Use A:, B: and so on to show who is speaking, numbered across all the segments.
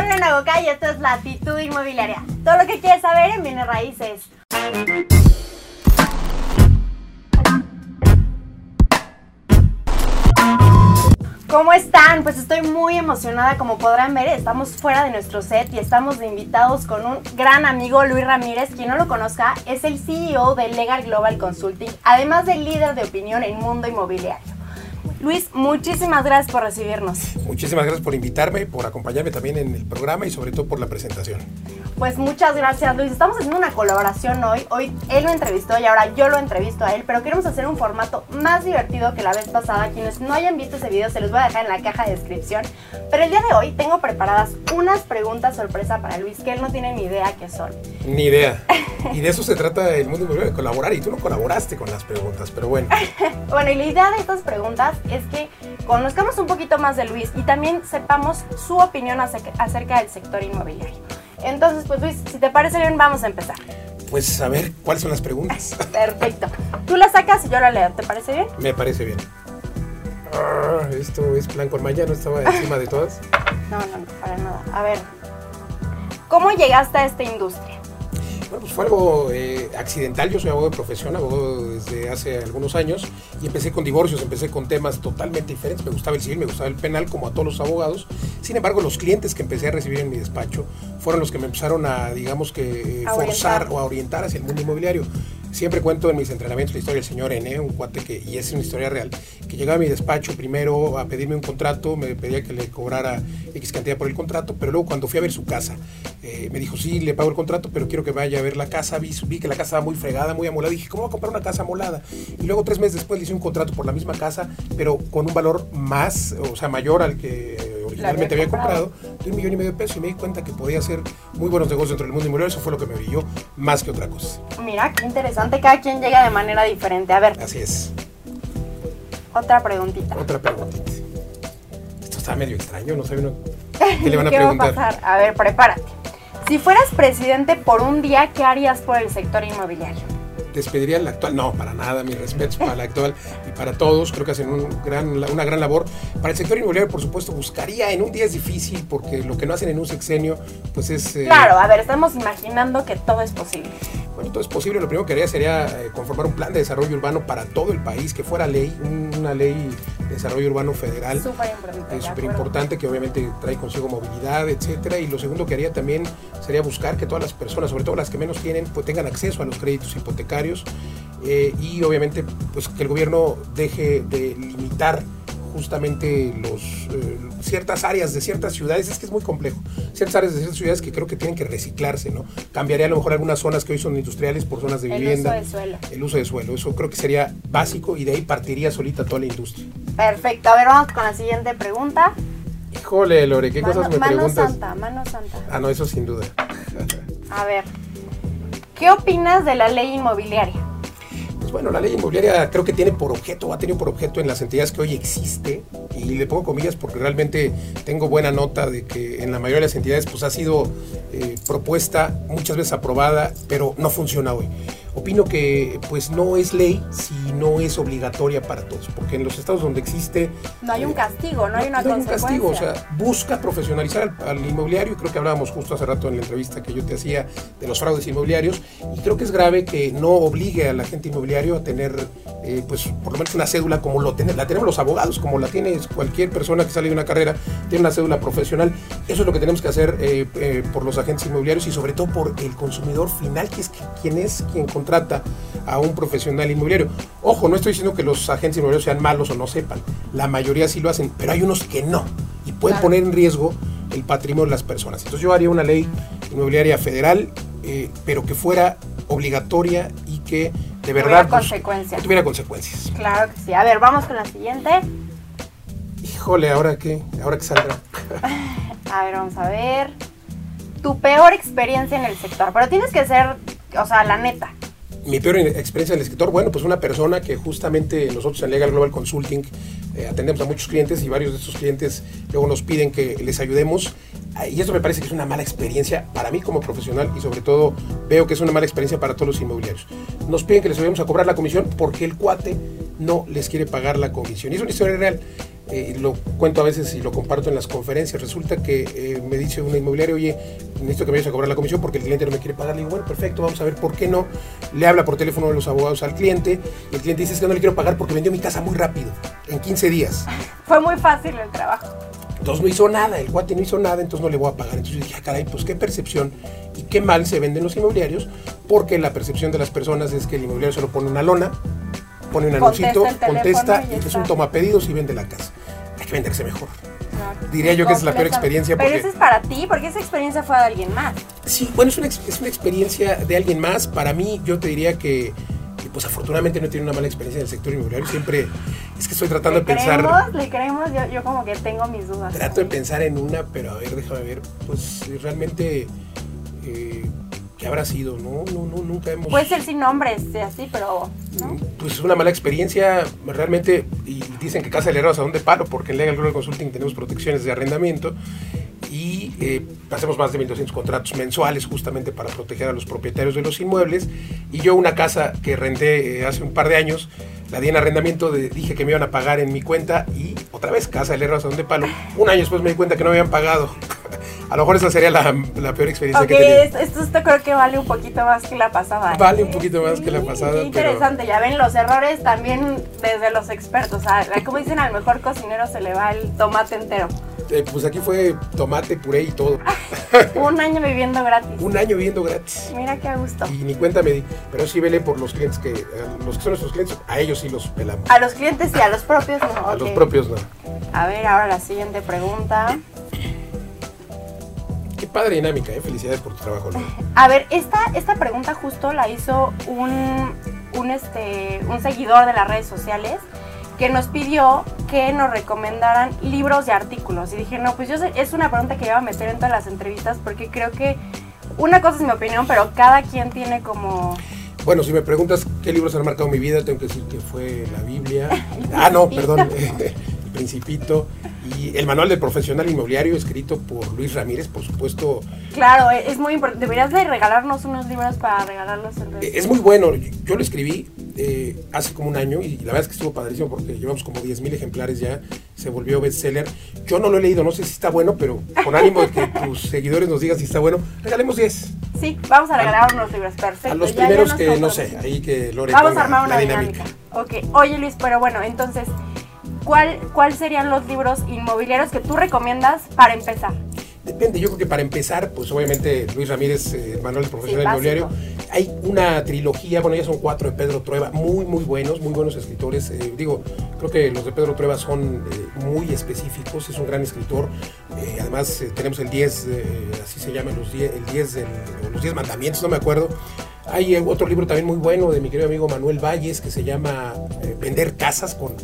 A: soy Lorena Goca y esto es Latitud Inmobiliaria. Todo lo que quieres saber en bienes raíces. ¿Cómo están? Pues estoy muy emocionada, como podrán ver, estamos fuera de nuestro set y estamos de invitados con un gran amigo, Luis Ramírez. Quien no lo conozca, es el CEO de Legal Global Consulting, además de líder de opinión en mundo inmobiliario. Luis, muchísimas gracias por recibirnos.
B: Muchísimas gracias por invitarme, por acompañarme también en el programa y sobre todo por la presentación.
A: Pues muchas gracias Luis. Estamos haciendo una colaboración hoy. Hoy él lo entrevistó y ahora yo lo entrevisto a él, pero queremos hacer un formato más divertido que la vez pasada. Quienes no hayan visto ese video se los voy a dejar en la caja de descripción. Pero el día de hoy tengo preparadas unas preguntas sorpresa para Luis que él no tiene ni idea qué son.
B: Ni idea. Y de eso se trata el mundo de colaborar y tú no colaboraste con las preguntas, pero bueno.
A: bueno, y la idea de estas preguntas es que conozcamos un poquito más de Luis y también sepamos su opinión acerca del sector inmobiliario. Entonces, pues Luis, si te parece bien, vamos a empezar.
B: Pues a ver, ¿cuáles son las preguntas?
A: Perfecto. Tú la sacas y yo la leo, ¿te parece bien?
B: Me parece bien. Ah, esto es plan con Maya, ¿no estaba encima de todas?
A: No, no, no, para nada. A ver, ¿cómo llegaste a esta industria?
B: Bueno, pues fue algo eh, accidental. Yo soy abogado de profesión, abogado desde hace algunos años y empecé con divorcios, empecé con temas totalmente diferentes. Me gustaba el civil, me gustaba el penal, como a todos los abogados. Sin embargo, los clientes que empecé a recibir en mi despacho fueron los que me empezaron a, digamos que, forzar o a orientar hacia el mundo inmobiliario. Siempre cuento en mis entrenamientos la historia del señor N, un cuate que, y es una historia real, que llegaba a mi despacho primero a pedirme un contrato, me pedía que le cobrara X cantidad por el contrato, pero luego cuando fui a ver su casa, eh, me dijo, sí, le pago el contrato, pero quiero que vaya a ver la casa. Vi, vi que la casa estaba muy fregada, muy amolada. Dije, ¿cómo voy a comprar una casa amolada? Y luego tres meses después le hice un contrato por la misma casa, pero con un valor más, o sea, mayor al que originalmente había comprado, de un millón y medio de pesos y me di cuenta que podía hacer muy buenos negocios dentro del mundo inmobiliario. Eso fue lo que me brilló más que otra cosa.
A: Mira, qué interesante. Cada quien llega de manera diferente. A ver.
B: Así es.
A: Otra preguntita.
B: Otra preguntita. Esto está medio extraño, no sé qué le van a preguntar.
A: Va a pasar? A ver, prepárate. Si fueras presidente por un día, ¿qué harías por el sector inmobiliario?
B: Despediría al actual. No, para nada, mis respetos para el actual y para todos. Creo que hacen un gran, una gran labor. Para el sector inmobiliario, por supuesto, buscaría en un día es difícil porque lo que no hacen en un sexenio, pues es...
A: Eh, claro, a ver, estamos imaginando que todo es posible.
B: Bueno, todo es posible. Lo primero que haría sería eh, conformar un plan de desarrollo urbano para todo el país, que fuera ley, una ley de desarrollo urbano federal.
A: Súper importante.
B: Súper importante, que obviamente trae consigo movilidad, etcétera. Y lo segundo que haría también sería buscar que todas las personas, sobre todo las que menos tienen, pues tengan acceso a los créditos hipotecarios eh, y obviamente pues que el gobierno deje de limitar justamente los, eh, ciertas áreas de ciertas ciudades, es que es muy complejo, ciertas áreas de ciertas ciudades que creo que tienen que reciclarse, ¿no? Cambiaría a lo mejor algunas zonas que hoy son industriales por zonas de vivienda.
A: El uso de suelo.
B: El uso de suelo, eso creo que sería básico y de ahí partiría solita toda la industria.
A: Perfecto, a ver, vamos con la siguiente pregunta.
B: Híjole, Lore, ¿qué cosas me preguntas?
A: Mano santa, mano santa.
B: Ah, no, eso sin duda.
A: a ver, ¿Qué opinas de la ley inmobiliaria?
B: Pues bueno, la ley inmobiliaria creo que tiene por objeto, ha tenido por objeto en las entidades que hoy existe, y le pongo comillas porque realmente tengo buena nota de que en la mayoría de las entidades pues ha sido eh, propuesta, muchas veces aprobada, pero no funciona hoy opino que pues no es ley si no es obligatoria para todos, porque en los estados donde existe...
A: No hay un eh, castigo, no hay una no hay un castigo,
B: o sea, busca profesionalizar al, inmobiliario, y creo que hablábamos justo hace rato en la entrevista que yo te hacía de los fraudes inmobiliarios, y creo que es grave que no obligue al agente inmobiliario a tener eh, pues por lo menos una cédula como lo la tenemos los abogados, como la tiene cualquier persona que sale de una carrera, tiene una cédula profesional. Eso es lo que tenemos que hacer eh, por los agentes inmobiliarios y sobre todo por el consumidor final, que es quien es quien contrata a un profesional inmobiliario. Ojo, no estoy diciendo que los agentes inmobiliarios sean malos o no sepan, la mayoría sí lo hacen, pero hay unos que no y pueden poner en riesgo el patrimonio de las personas. Entonces yo haría una ley inmobiliaria federal, eh, pero que fuera obligatoria y que de verdad
A: tuviera consecuencias.
B: tuviera consecuencias.
A: Claro que sí. A ver, vamos con la siguiente.
B: Híjole, ¿ahora qué? ¿Ahora qué saldrá?
A: a ver, vamos a ver. Tu peor experiencia en el sector, pero tienes que ser, o sea, la neta
B: mi peor experiencia en el escritor, bueno, pues una persona que justamente nosotros en Legal Global Consulting eh, atendemos a muchos clientes y varios de esos clientes luego nos piden que les ayudemos. Ah, y eso me parece que es una mala experiencia para mí como profesional y sobre todo veo que es una mala experiencia para todos los inmobiliarios. Nos piden que les ayudemos a cobrar la comisión porque el cuate no les quiere pagar la comisión. Y es una historia real. Eh, lo cuento a veces y lo comparto en las conferencias. Resulta que eh, me dice un inmobiliario, oye, necesito que me vayas a cobrar la comisión porque el cliente no me quiere pagar. Le digo, bueno, perfecto, vamos a ver por qué no. Le habla por teléfono de los abogados al cliente y el cliente dice, es que no le quiero pagar porque vendió mi casa muy rápido, en 15 días.
A: Fue muy fácil el trabajo.
B: Entonces no hizo nada, el cuate no hizo nada, entonces no le voy a pagar. Entonces yo dije, ah, caray, pues qué percepción y qué mal se venden los inmobiliarios, porque la percepción de las personas es que el inmobiliario solo pone una lona, pone un anuncito, contesta y, es un toma pedidos y vende la casa. Que venderse mejor. Diría yo que es la peor experiencia.
A: Pero eso es para ti, porque esa experiencia fue de alguien más.
B: Sí, bueno, es una, es una experiencia de alguien más. Para mí, yo te diría que, pues afortunadamente no he tenido una mala experiencia en el sector inmobiliario. Siempre es que estoy tratando de pensar.
A: Le creemos, yo, yo como que tengo mis dudas.
B: Trato de pensar en una, pero a ver, déjame ver. Pues realmente. Eh, ¿Qué habrá sido? No, no, no, nunca hemos...
A: Puede ser sin nombres, así, pero... ¿no?
B: Pues es una mala experiencia, realmente, y dicen que casa del herrero a dónde paro, porque en Legal Rural Consulting tenemos protecciones de arrendamiento y eh, hacemos más de 1.200 contratos mensuales justamente para proteger a los propietarios de los inmuebles. Y yo una casa que renté eh, hace un par de años, la di en arrendamiento, de, dije que me iban a pagar en mi cuenta y otra vez casa del a dónde palo. Un año después me di cuenta que no me habían pagado. A lo mejor esa sería la, peor experiencia que he tenido.
A: Esto, esto, creo que vale un poquito más que la pasada.
B: Vale un poquito más que la pasada. Qué
A: interesante, ya ven los errores también desde los expertos. como dicen, al mejor cocinero se le va el tomate entero.
B: Eh, pues aquí fue tomate, puré y todo.
A: un año viviendo gratis.
B: un año viviendo gratis.
A: Mira qué a gusto.
B: Y ni cuenta me di. Pero sí vele por los clientes que, los que son nuestros clientes, a ellos sí los pelamos.
A: A los clientes y a los propios no.
B: A los propios no.
A: A ver, ahora la siguiente pregunta.
B: Qué padre dinámica, ¿eh? felicidades por tu trabajo.
A: A ver, esta, esta pregunta justo la hizo un, un, este, un seguidor de las redes sociales que nos pidió que nos recomendaran libros y artículos. Y dije, no, pues yo sé, es una pregunta que iba a meter en todas las entrevistas porque creo que una cosa es mi opinión, pero cada quien tiene como...
B: Bueno, si me preguntas qué libros han marcado mi vida, tengo que decir que fue la Biblia. ah, no, perdón, Principito, y el manual del profesional inmobiliario escrito por Luis Ramírez, por supuesto.
A: Claro, es muy importante. Deberías de regalarnos unos libros para regalarlos. En
B: es muy bueno. Yo lo escribí eh, hace como un año y la verdad es que estuvo padrísimo porque llevamos como 10.000 ejemplares ya. Se volvió bestseller. Yo no lo he leído, no sé si está bueno, pero con ánimo de que tus seguidores nos digan si está bueno, regalemos 10.
A: Sí, vamos a regalar unos libros, perfecto.
B: A los primeros que, no sé, ahí que Lore
A: Vamos a armar una dinámica. Ok, oye Luis, pero bueno, entonces ¿cuál, ¿cuál serían los libros inmobiliarios que tú recomiendas para empezar?
B: Depende, yo creo que para empezar, pues obviamente Luis Ramírez, eh, Manuel Profesional Inmobiliario, hay una trilogía, bueno, ya son cuatro de Pedro Trueba, muy, muy buenos, muy buenos escritores. Eh, digo, creo que los de Pedro Trueba son eh, muy específicos, es un gran escritor. además, tenemos el 10, así se llama, los 10, el 10 los 10 mandamientos, no me acuerdo. Hay otro libro también muy bueno de mi querido amigo Manuel Valles que se llama Vender casas con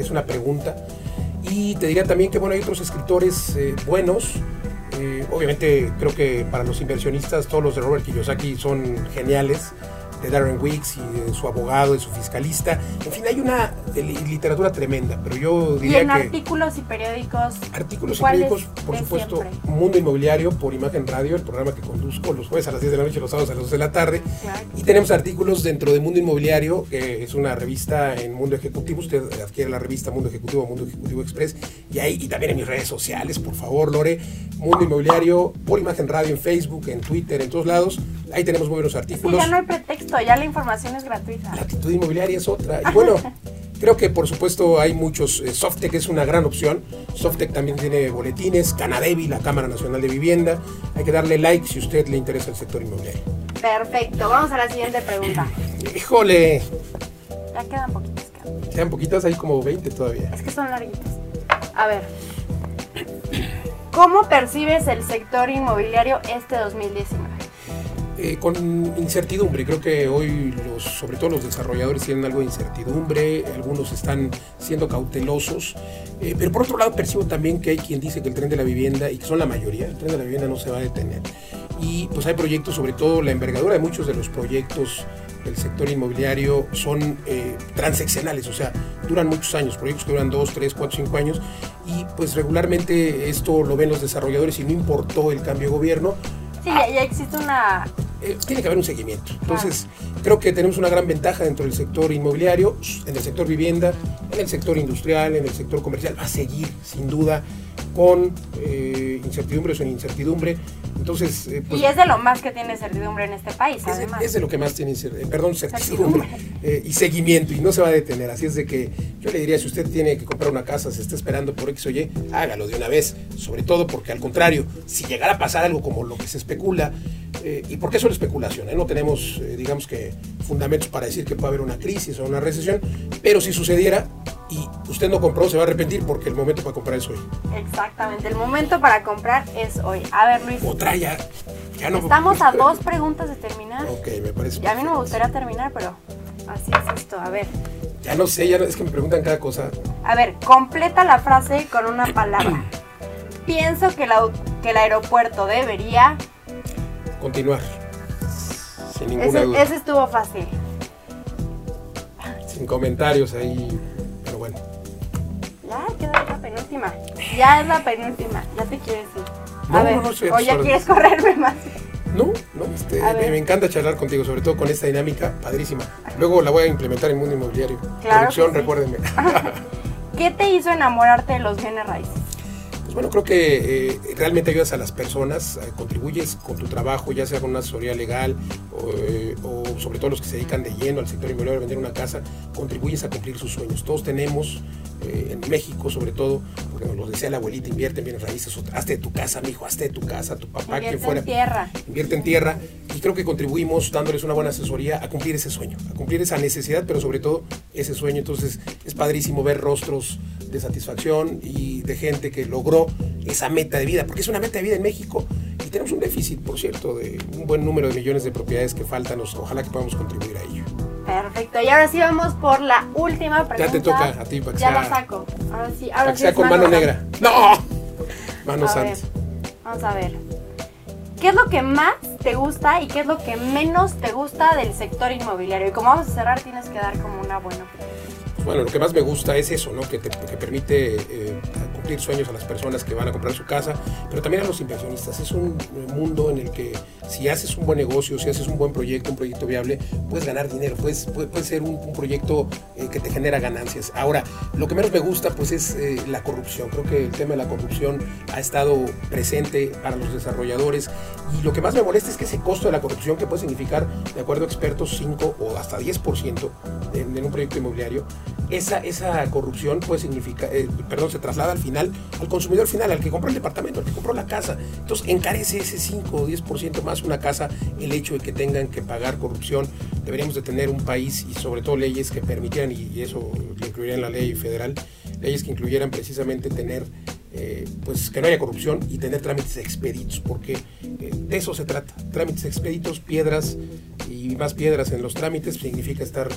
B: es una pregunta. Y te diría también que bueno, hay otros escritores eh, buenos. Eh, obviamente creo que para los inversionistas todos los de Robert Kiyosaki son geniales de Darren Wicks y de su abogado, de su fiscalista. En fin, hay una literatura tremenda, pero yo diría
A: ¿Y en
B: que...
A: artículos y periódicos?
B: Artículos y periódicos, por supuesto, Mundo Inmobiliario por Imagen Radio, el programa que conduzco los jueves a las 10 de la noche, los sábados a las 2 de la tarde. Y tenemos artículos dentro de Mundo Inmobiliario, que es una revista en Mundo Ejecutivo. Usted adquiere la revista Mundo Ejecutivo, Mundo Ejecutivo Express. Y ahí, y también en mis redes sociales, por favor, Lore. Mundo Inmobiliario por Imagen Radio en Facebook, en Twitter, en todos lados. Ahí tenemos muy buenos artículos.
A: ya no hay pretexto, ya la información es gratuita.
B: La actitud inmobiliaria es otra. Y bueno, creo que por supuesto hay muchos. Eh, Softec es una gran opción. Softec también tiene boletines, Canadevi, la Cámara Nacional de Vivienda. Hay que darle like si a usted le interesa el sector inmobiliario.
A: Perfecto, vamos a la siguiente pregunta.
B: Híjole.
A: Ya quedan poquitas.
B: Quedan poquitas, hay como 20 todavía.
A: Es que son larguitas. A ver. ¿Cómo percibes el sector inmobiliario este 2019?
B: Eh, con incertidumbre. Creo que hoy, los, sobre todo los desarrolladores, tienen algo de incertidumbre, algunos están siendo cautelosos, eh, pero por otro lado percibo también que hay quien dice que el tren de la vivienda, y que son la mayoría, el tren de la vivienda no se va a detener. Y pues hay proyectos, sobre todo la envergadura de muchos de los proyectos del sector inmobiliario son eh, transeccionales, o sea, duran muchos años, proyectos que duran 2, 3, 4, 5 años, y pues regularmente esto lo ven los desarrolladores y no importó el cambio de gobierno,
A: Sí, ya, existe una
B: eh, tiene que haber un seguimiento. Entonces, creo que tenemos una gran ventaja dentro del sector inmobiliario, en el sector vivienda, en el sector industrial, en el sector comercial. Va a seguir, sin duda, con eh, incertidumbre o sin incertidumbre. Entonces,
A: eh, pues, y es de lo más que tiene certidumbre en este país,
B: es, además. Es de lo que más tiene, perdón, certidumbre, y seguimiento, y no se va a detener. Así es de que yo le diría, si usted tiene que comprar una casa, se está esperando por X o Y, hágalo de una vez. Sobre todo porque, al contrario, si llegara a pasar algo como lo que se especula, eh, ¿Y por qué solo especulación? Eh? No tenemos, eh, digamos que, fundamentos para decir que puede haber una crisis o una recesión, pero si sucediera y usted no compró, se va a arrepentir porque el momento para comprar es hoy.
A: Exactamente, el momento para comprar es hoy. A ver, Luis.
B: Otra ya. ya no,
A: Estamos a dos preguntas de terminar.
B: Ok, me parece.
A: Ya a mí no me gustaría terminar, pero así es esto. A ver.
B: Ya no sé, ya es que me preguntan cada cosa.
A: A ver, completa la frase con una palabra. Pienso que, que el aeropuerto debería
B: continuar. Sin ninguna
A: duda. Ese estuvo fácil.
B: Sin comentarios ahí, pero bueno.
A: Ya, queda la penúltima. Ya es la penúltima. Ya te quieres ir.
B: No, a ver, no, no
A: o ya quieres correrme más.
B: No, no, este, me, encanta charlar contigo, sobre todo con esta dinámica padrísima. Luego la voy a implementar en Mundo Inmobiliario.
A: Claro
B: Producción, recuérdenme.
A: ¿Qué te hizo enamorarte de los bienes raíces?
B: Pues bueno, creo que eh, realmente ayudas a las personas, eh, contribuyes con tu trabajo, ya sea con una asesoría legal eh, o, sobre todo los que se dedican de lleno al sector inmobiliario a vender una casa, contribuyes a cumplir sus sueños. Todos tenemos, en México sobre todo, porque nos lo decía la abuelita, invierte en bienes raíces, hazte de tu casa, mijo, hazte de tu casa, tu papá,
A: invierte
B: quien fuera.
A: En tierra.
B: Invierte en tierra. Y creo que contribuimos dándoles una buena asesoría a cumplir ese sueño, a cumplir esa necesidad, pero sobre todo ese sueño. Entonces es padrísimo ver rostros de satisfacción y de gente que logró esa meta de vida, porque es una meta de vida en México y tenemos un déficit, por cierto, de un buen número de millones de propiedades que faltan, ojalá que podamos contribuir a ello.
A: Perfecto, y ahora sí vamos por la última pregunta.
B: Ya te toca a ti, para que
A: Ya la saco. Ahora sí, ahora
B: para que sea con mano, negra. ¡No! Mano
A: santa. Vamos a ver. ¿Qué es lo que más te gusta y qué es lo que menos te gusta del sector inmobiliario? Y como vamos a cerrar, tienes que dar como una buena opinión.
B: Bueno, lo que más me gusta es eso, ¿no? Que, te, que permite eh, cumplir sueños a las personas que van a comprar su casa, pero también a los inversionistas. Es un mundo en el que si haces un buen negocio, si haces un buen proyecto, un proyecto viable, puedes ganar dinero, puedes, puede, ser un, proyecto eh, que te genera ganancias. Ahora, lo que menos me gusta pues es eh, la corrupción. Creo que el tema de la corrupción ha estado presente para los desarrolladores y lo que más me molesta es que ese costo de la corrupción que puede significar, de acuerdo a expertos, 5 o hasta 10% en, en un proyecto inmobiliario, esa, esa corrupción puede significar, eh, perdón, se traslada al final, al consumidor final, al que compró el departamento, al que compró la casa. Entonces encarece ese 5 o 10% más una casa el hecho de que tengan que pagar corrupción. Deberíamos de tener un país y sobre todo leyes que permitieran, y, eso lo incluiría en la ley federal, leyes que incluyeran precisamente tener eh, pues que no haya corrupción y tener trámites expeditos, porque eh, de eso se trata. Trámites expeditos, piedras y más piedras en los trámites significa estar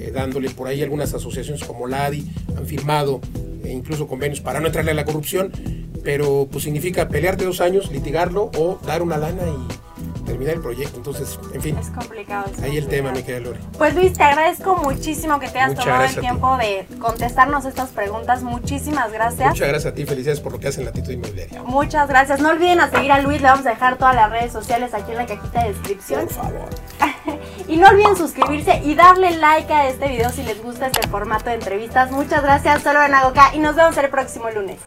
B: eh, dándole por ahí algunas asociaciones como la ADI han firmado eh, incluso convenios para no entrarle a la corrupción, pero pues significa pelearte dos años, litigarlo o dar una lana y terminar el proyecto. Entonces, en fin.
A: Es complicado.
B: ahí el tema, me queda Lore.
A: Pues Luis, te agradezco muchísimo que te hayas tomado el tiempo de contestarnos estas preguntas. Muchísimas gracias.
B: Muchas gracias a ti, felicidades por lo que hacen la Tito Inmobiliaria.
A: Muchas gracias. No olviden a seguir a Luis, le vamos a dejar todas las redes sociales aquí en la cajita de descripción.
B: Por favor.
A: Y no olviden suscribirse y darle like a este video si les gusta este formato de entrevistas. Muchas gracias, solo en Agoca y nos vemos el próximo lunes.